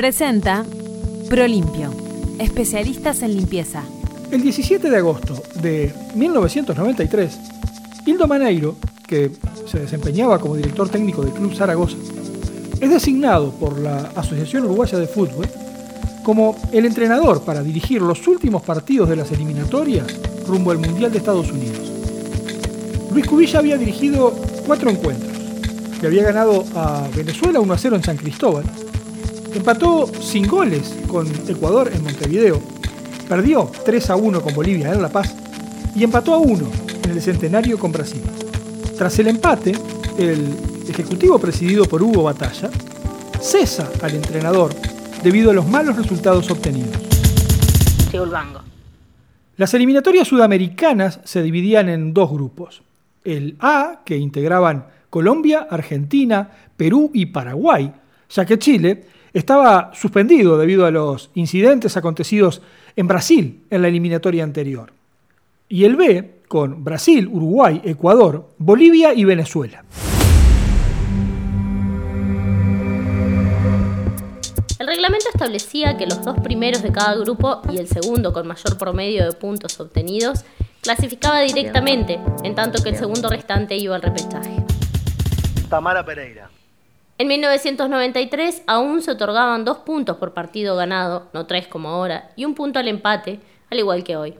Presenta Prolimpio, especialistas en limpieza. El 17 de agosto de 1993, Hildo Maneiro, que se desempeñaba como director técnico del Club Zaragoza, es designado por la Asociación Uruguaya de Fútbol como el entrenador para dirigir los últimos partidos de las eliminatorias rumbo al Mundial de Estados Unidos. Luis Cubilla había dirigido cuatro encuentros. Le había ganado a Venezuela 1 a 0 en San Cristóbal. Empató sin goles con Ecuador en Montevideo. Perdió 3 a 1 con Bolivia en La Paz. Y empató a 1 en el Centenario con Brasil. Tras el empate, el ejecutivo presidido por Hugo Batalla cesa al entrenador debido a los malos resultados obtenidos. Las eliminatorias sudamericanas se dividían en dos grupos. El A, que integraban Colombia, Argentina, Perú y Paraguay, ya que Chile estaba suspendido debido a los incidentes acontecidos en Brasil en la eliminatoria anterior. Y el B, con Brasil, Uruguay, Ecuador, Bolivia y Venezuela. El reglamento establecía que los dos primeros de cada grupo y el segundo con mayor promedio de puntos obtenidos clasificaba directamente, en tanto que el segundo restante iba al repechaje. Tamara Pereira. En 1993 aún se otorgaban dos puntos por partido ganado, no tres como ahora, y un punto al empate, al igual que hoy.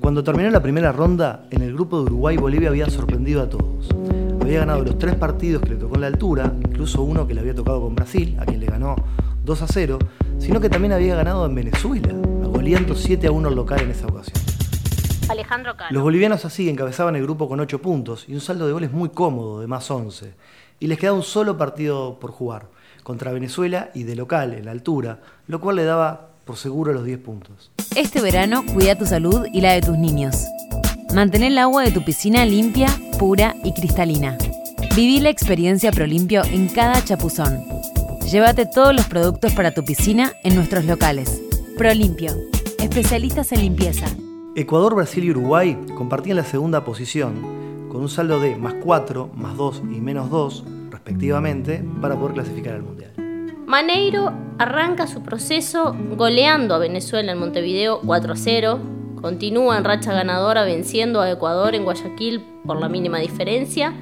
Cuando terminó la primera ronda, en el grupo de Uruguay Bolivia había sorprendido a todos. Había ganado los tres partidos que le tocó en la altura, incluso uno que le había tocado con Brasil, a quien le ganó 2 a 0, sino que también había ganado en Venezuela, agoleando 7 a 1 al local en esa ocasión. Alejandro Cano. Los bolivianos así encabezaban el grupo con 8 puntos y un saldo de goles muy cómodo, de más 11. Y les quedaba un solo partido por jugar, contra Venezuela y de local, en la altura, lo cual le daba por seguro los 10 puntos. Este verano cuida tu salud y la de tus niños. Mantén el agua de tu piscina limpia, pura y cristalina. Viví la experiencia Prolimpio en cada chapuzón. Llévate todos los productos para tu piscina en nuestros locales. Prolimpio, especialistas en limpieza. Ecuador, Brasil y Uruguay compartían la segunda posición, con un saldo de más 4, más 2 y menos 2, respectivamente, para poder clasificar al Mundial. Maneiro arranca su proceso goleando a Venezuela en Montevideo 4 a 0, Continúa en racha ganadora venciendo a Ecuador en Guayaquil por la mínima diferencia.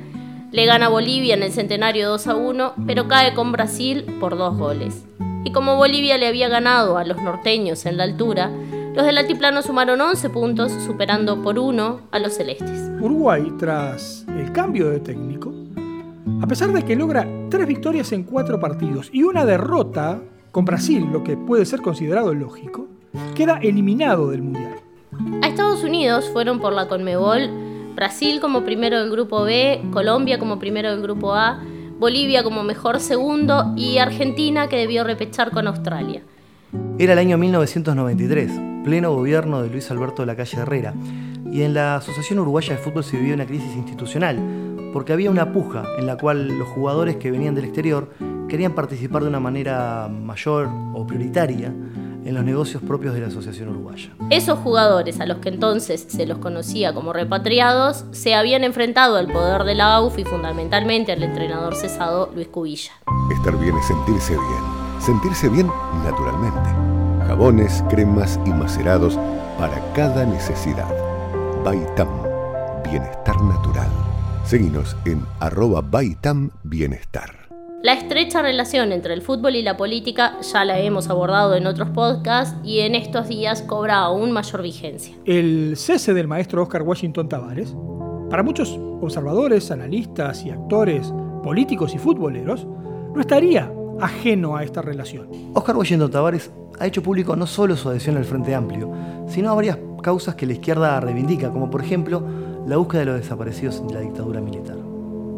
Le gana a Bolivia en el centenario 2 a 1, pero cae con Brasil por dos goles. Y como Bolivia le había ganado a los norteños en la altura, los del altiplano sumaron 11 puntos, superando por uno a los celestes. Uruguay, tras el cambio de técnico, a pesar de que logra tres victorias en cuatro partidos y una derrota con Brasil, lo que puede ser considerado lógico, queda eliminado del Mundial. A Estados Unidos fueron por la Conmebol Brasil como primero del grupo B, Colombia como primero del grupo A, Bolivia como mejor segundo y Argentina que debió repechar con Australia. Era el año 1993, pleno gobierno de Luis Alberto de la Calle Herrera, y en la Asociación Uruguaya de Fútbol se vivía una crisis institucional, porque había una puja en la cual los jugadores que venían del exterior querían participar de una manera mayor o prioritaria en los negocios propios de la Asociación Uruguaya. Esos jugadores, a los que entonces se los conocía como repatriados, se habían enfrentado al poder de la AUF y fundamentalmente al entrenador cesado Luis Cubilla. Estar bien es sentirse bien. Sentirse bien naturalmente. Jabones, cremas y macerados para cada necesidad. Baitam, bienestar natural. Seguinos en arroba Baitam Bienestar. La estrecha relación entre el fútbol y la política ya la hemos abordado en otros podcasts y en estos días cobra aún mayor vigencia. El cese del maestro Oscar Washington Tavares, para muchos observadores, analistas y actores políticos y futboleros, no estaría ajeno a esta relación. Oscar Washington Tavares ha hecho público no solo su adhesión al Frente Amplio, sino a varias causas que la izquierda reivindica, como por ejemplo la búsqueda de los desaparecidos de la dictadura militar.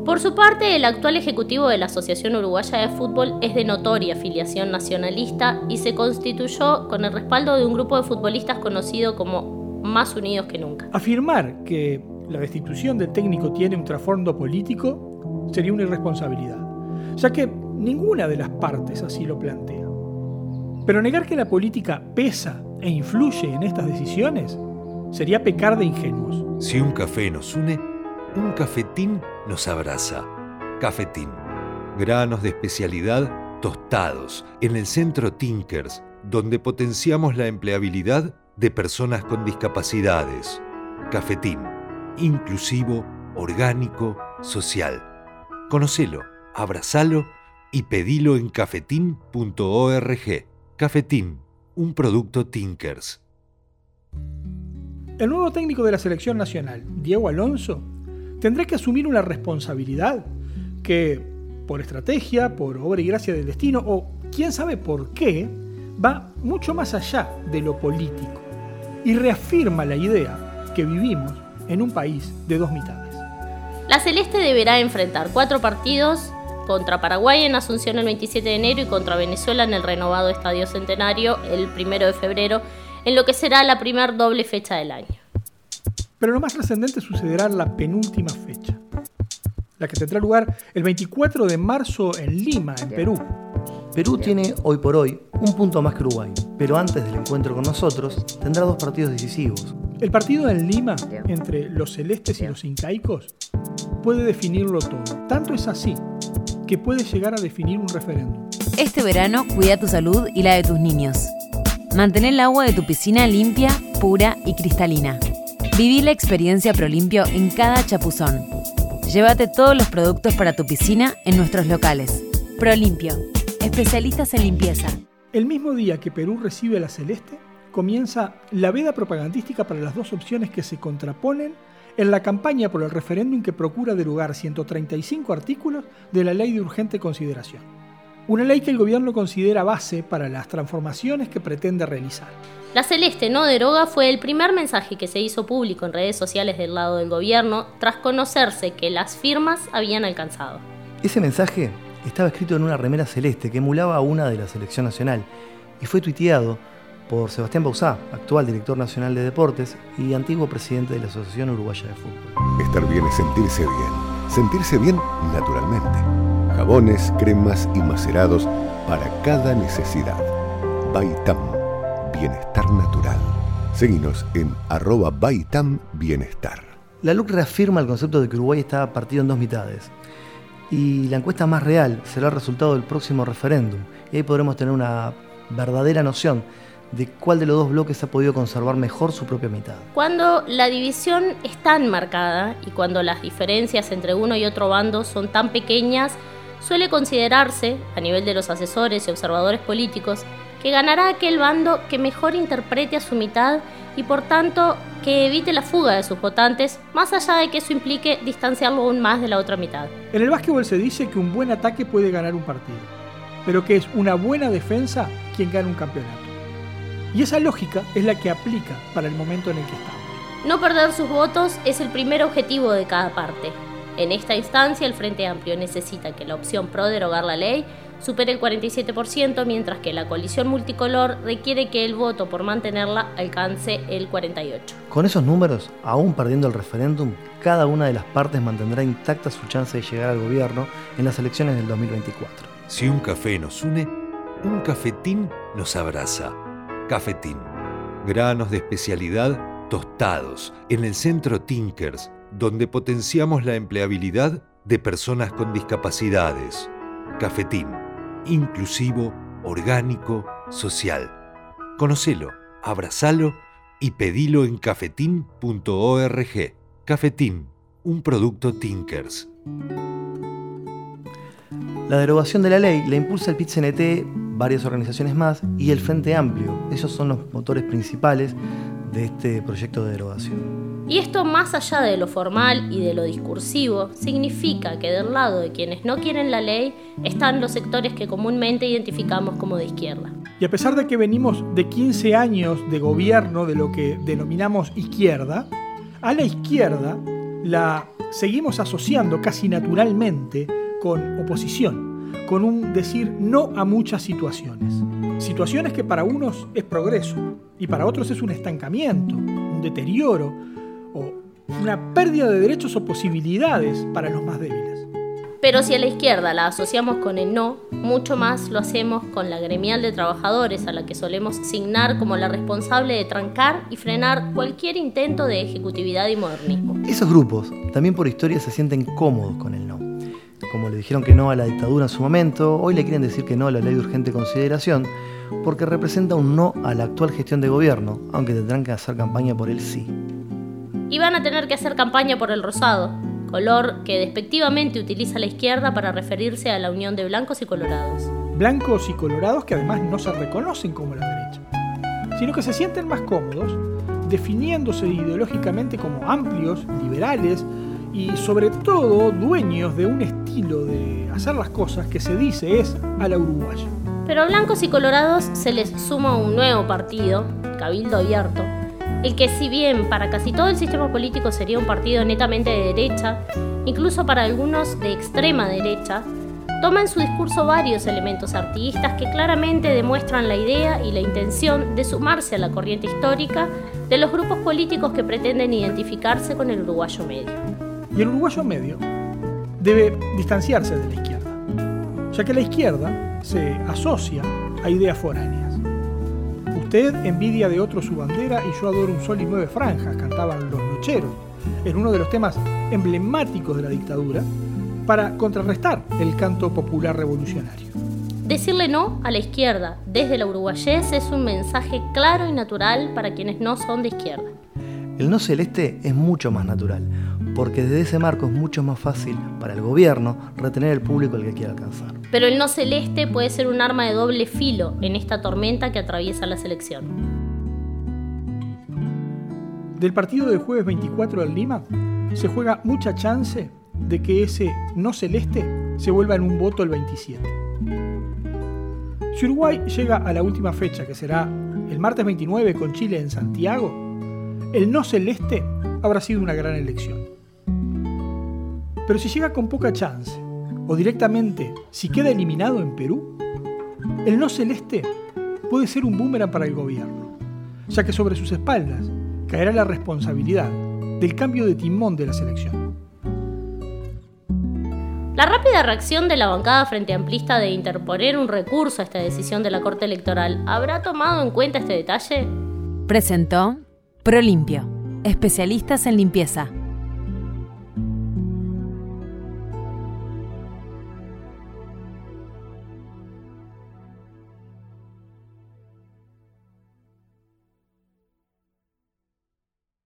Por su parte, el actual ejecutivo de la Asociación Uruguaya de Fútbol es de notoria afiliación nacionalista y se constituyó con el respaldo de un grupo de futbolistas conocido como Más Unidos que Nunca. Afirmar que la destitución del técnico tiene un trasfondo político sería una irresponsabilidad, ya que ninguna de las partes así lo plantea. Pero negar que la política pesa e influye en estas decisiones sería pecar de ingenuos. Si un café nos une, un cafetín nos abraza. Cafetín. Granos de especialidad tostados en el centro Tinkers, donde potenciamos la empleabilidad de personas con discapacidades. Cafetín. Inclusivo, orgánico, social. Conocelo, abrazalo y pedilo en cafetín.org. Cafetín, un producto Tinkers. El nuevo técnico de la selección nacional, Diego Alonso, tendrá que asumir una responsabilidad que, por estrategia, por obra y gracia del destino, o quién sabe por qué, va mucho más allá de lo político y reafirma la idea que vivimos en un país de dos mitades. La Celeste deberá enfrentar cuatro partidos contra Paraguay en Asunción el 27 de enero y contra Venezuela en el renovado Estadio Centenario el 1 de febrero, en lo que será la primer doble fecha del año. Pero lo más trascendente sucederá en la penúltima fecha, la que tendrá lugar el 24 de marzo en Lima, en Perú. Perú tiene hoy por hoy un punto más que Uruguay, pero antes del encuentro con nosotros tendrá dos partidos decisivos. El partido en Lima entre los celestes y los incaicos puede definirlo todo. Tanto es así que puede llegar a definir un referéndum. Este verano cuida tu salud y la de tus niños. Mantén el agua de tu piscina limpia, pura y cristalina. Viví la experiencia Prolimpio en cada chapuzón. Llévate todos los productos para tu piscina en nuestros locales. Prolimpio, especialistas en limpieza. El mismo día que Perú recibe a la Celeste, comienza la veda propagandística para las dos opciones que se contraponen en la campaña por el referéndum que procura derogar 135 artículos de la Ley de Urgente Consideración. Una ley que el gobierno considera base para las transformaciones que pretende realizar. La Celeste no deroga fue el primer mensaje que se hizo público en redes sociales del lado del gobierno tras conocerse que las firmas habían alcanzado. Ese mensaje estaba escrito en una remera celeste que emulaba a una de la selección nacional y fue tuiteado por Sebastián Bausá, actual director nacional de deportes y antiguo presidente de la Asociación Uruguaya de Fútbol. Estar bien es sentirse bien. Sentirse bien naturalmente. Jabones, cremas y macerados para cada necesidad. Baitam, bienestar natural. Seguinos en arroba Baitam Bienestar. La LUC reafirma el concepto de que Uruguay está partido en dos mitades. Y la encuesta más real será el resultado del próximo referéndum. Y ahí podremos tener una verdadera noción de cuál de los dos bloques ha podido conservar mejor su propia mitad. Cuando la división es tan marcada y cuando las diferencias entre uno y otro bando son tan pequeñas, suele considerarse, a nivel de los asesores y observadores políticos, que ganará aquel bando que mejor interprete a su mitad y por tanto que evite la fuga de sus votantes, más allá de que eso implique distanciarlo aún más de la otra mitad. En el básquetbol se dice que un buen ataque puede ganar un partido, pero que es una buena defensa quien gana un campeonato. Y esa lógica es la que aplica para el momento en el que estamos. No perder sus votos es el primer objetivo de cada parte. En esta instancia, el Frente Amplio necesita que la opción pro derogar la ley supere el 47%, mientras que la coalición multicolor requiere que el voto por mantenerla alcance el 48%. Con esos números, aún perdiendo el referéndum, cada una de las partes mantendrá intacta su chance de llegar al gobierno en las elecciones del 2024. Si un café nos une, un cafetín nos abraza. Cafetín. Granos de especialidad tostados en el centro Tinkers, donde potenciamos la empleabilidad de personas con discapacidades. Cafetín. Inclusivo, orgánico, social. Conocelo, abrazalo y pedilo en cafetín.org. Cafetín, un producto Tinkers. La derogación de la ley la impulsa el PIT-CNT, varias organizaciones más y el Frente Amplio. Esos son los motores principales de este proyecto de derogación. Y esto más allá de lo formal y de lo discursivo, significa que del lado de quienes no quieren la ley están los sectores que comúnmente identificamos como de izquierda. Y a pesar de que venimos de 15 años de gobierno de lo que denominamos izquierda, a la izquierda la seguimos asociando casi naturalmente con oposición, con un decir no a muchas situaciones. Situaciones que para unos es progreso y para otros es un estancamiento, un deterioro o una pérdida de derechos o posibilidades para los más débiles. Pero si a la izquierda la asociamos con el no, mucho más lo hacemos con la gremial de trabajadores a la que solemos signar como la responsable de trancar y frenar cualquier intento de ejecutividad y modernismo. Esos grupos también por historia se sienten cómodos con el no como le dijeron que no a la dictadura en su momento, hoy le quieren decir que no a la ley de urgente consideración, porque representa un no a la actual gestión de gobierno, aunque tendrán que hacer campaña por el sí. Y van a tener que hacer campaña por el rosado, color que despectivamente utiliza la izquierda para referirse a la unión de blancos y colorados. Blancos y colorados que además no se reconocen como la derecha, sino que se sienten más cómodos definiéndose ideológicamente como amplios, liberales y sobre todo dueños de un estilo de hacer las cosas que se dice es a la uruguaya. Pero a blancos y colorados se les suma un nuevo partido, Cabildo Abierto, el que si bien para casi todo el sistema político sería un partido netamente de derecha, incluso para algunos de extrema derecha, toma en su discurso varios elementos artistas que claramente demuestran la idea y la intención de sumarse a la corriente histórica de los grupos políticos que pretenden identificarse con el uruguayo medio. Y el uruguayo medio debe distanciarse de la izquierda, ya que la izquierda se asocia a ideas foráneas. Usted envidia de otro su bandera y yo adoro un sol y nueve franjas, cantaban los nocheros, en uno de los temas emblemáticos de la dictadura, para contrarrestar el canto popular revolucionario. Decirle no a la izquierda desde la uruguayés es un mensaje claro y natural para quienes no son de izquierda. El no celeste es mucho más natural, porque desde ese marco es mucho más fácil para el gobierno retener el público al que quiere alcanzar. Pero el no celeste puede ser un arma de doble filo en esta tormenta que atraviesa la selección. Del partido del jueves 24 del Lima se juega mucha chance de que ese no celeste se vuelva en un voto el 27. Si Uruguay llega a la última fecha, que será el martes 29 con Chile en Santiago, el no celeste habrá sido una gran elección. Pero si llega con poca chance, o directamente si queda eliminado en Perú, el no celeste puede ser un boomerang para el gobierno, ya que sobre sus espaldas caerá la responsabilidad del cambio de timón de la selección. La rápida reacción de la bancada frente amplista de interponer un recurso a esta decisión de la Corte Electoral habrá tomado en cuenta este detalle. Presentó Prolimpio, especialistas en limpieza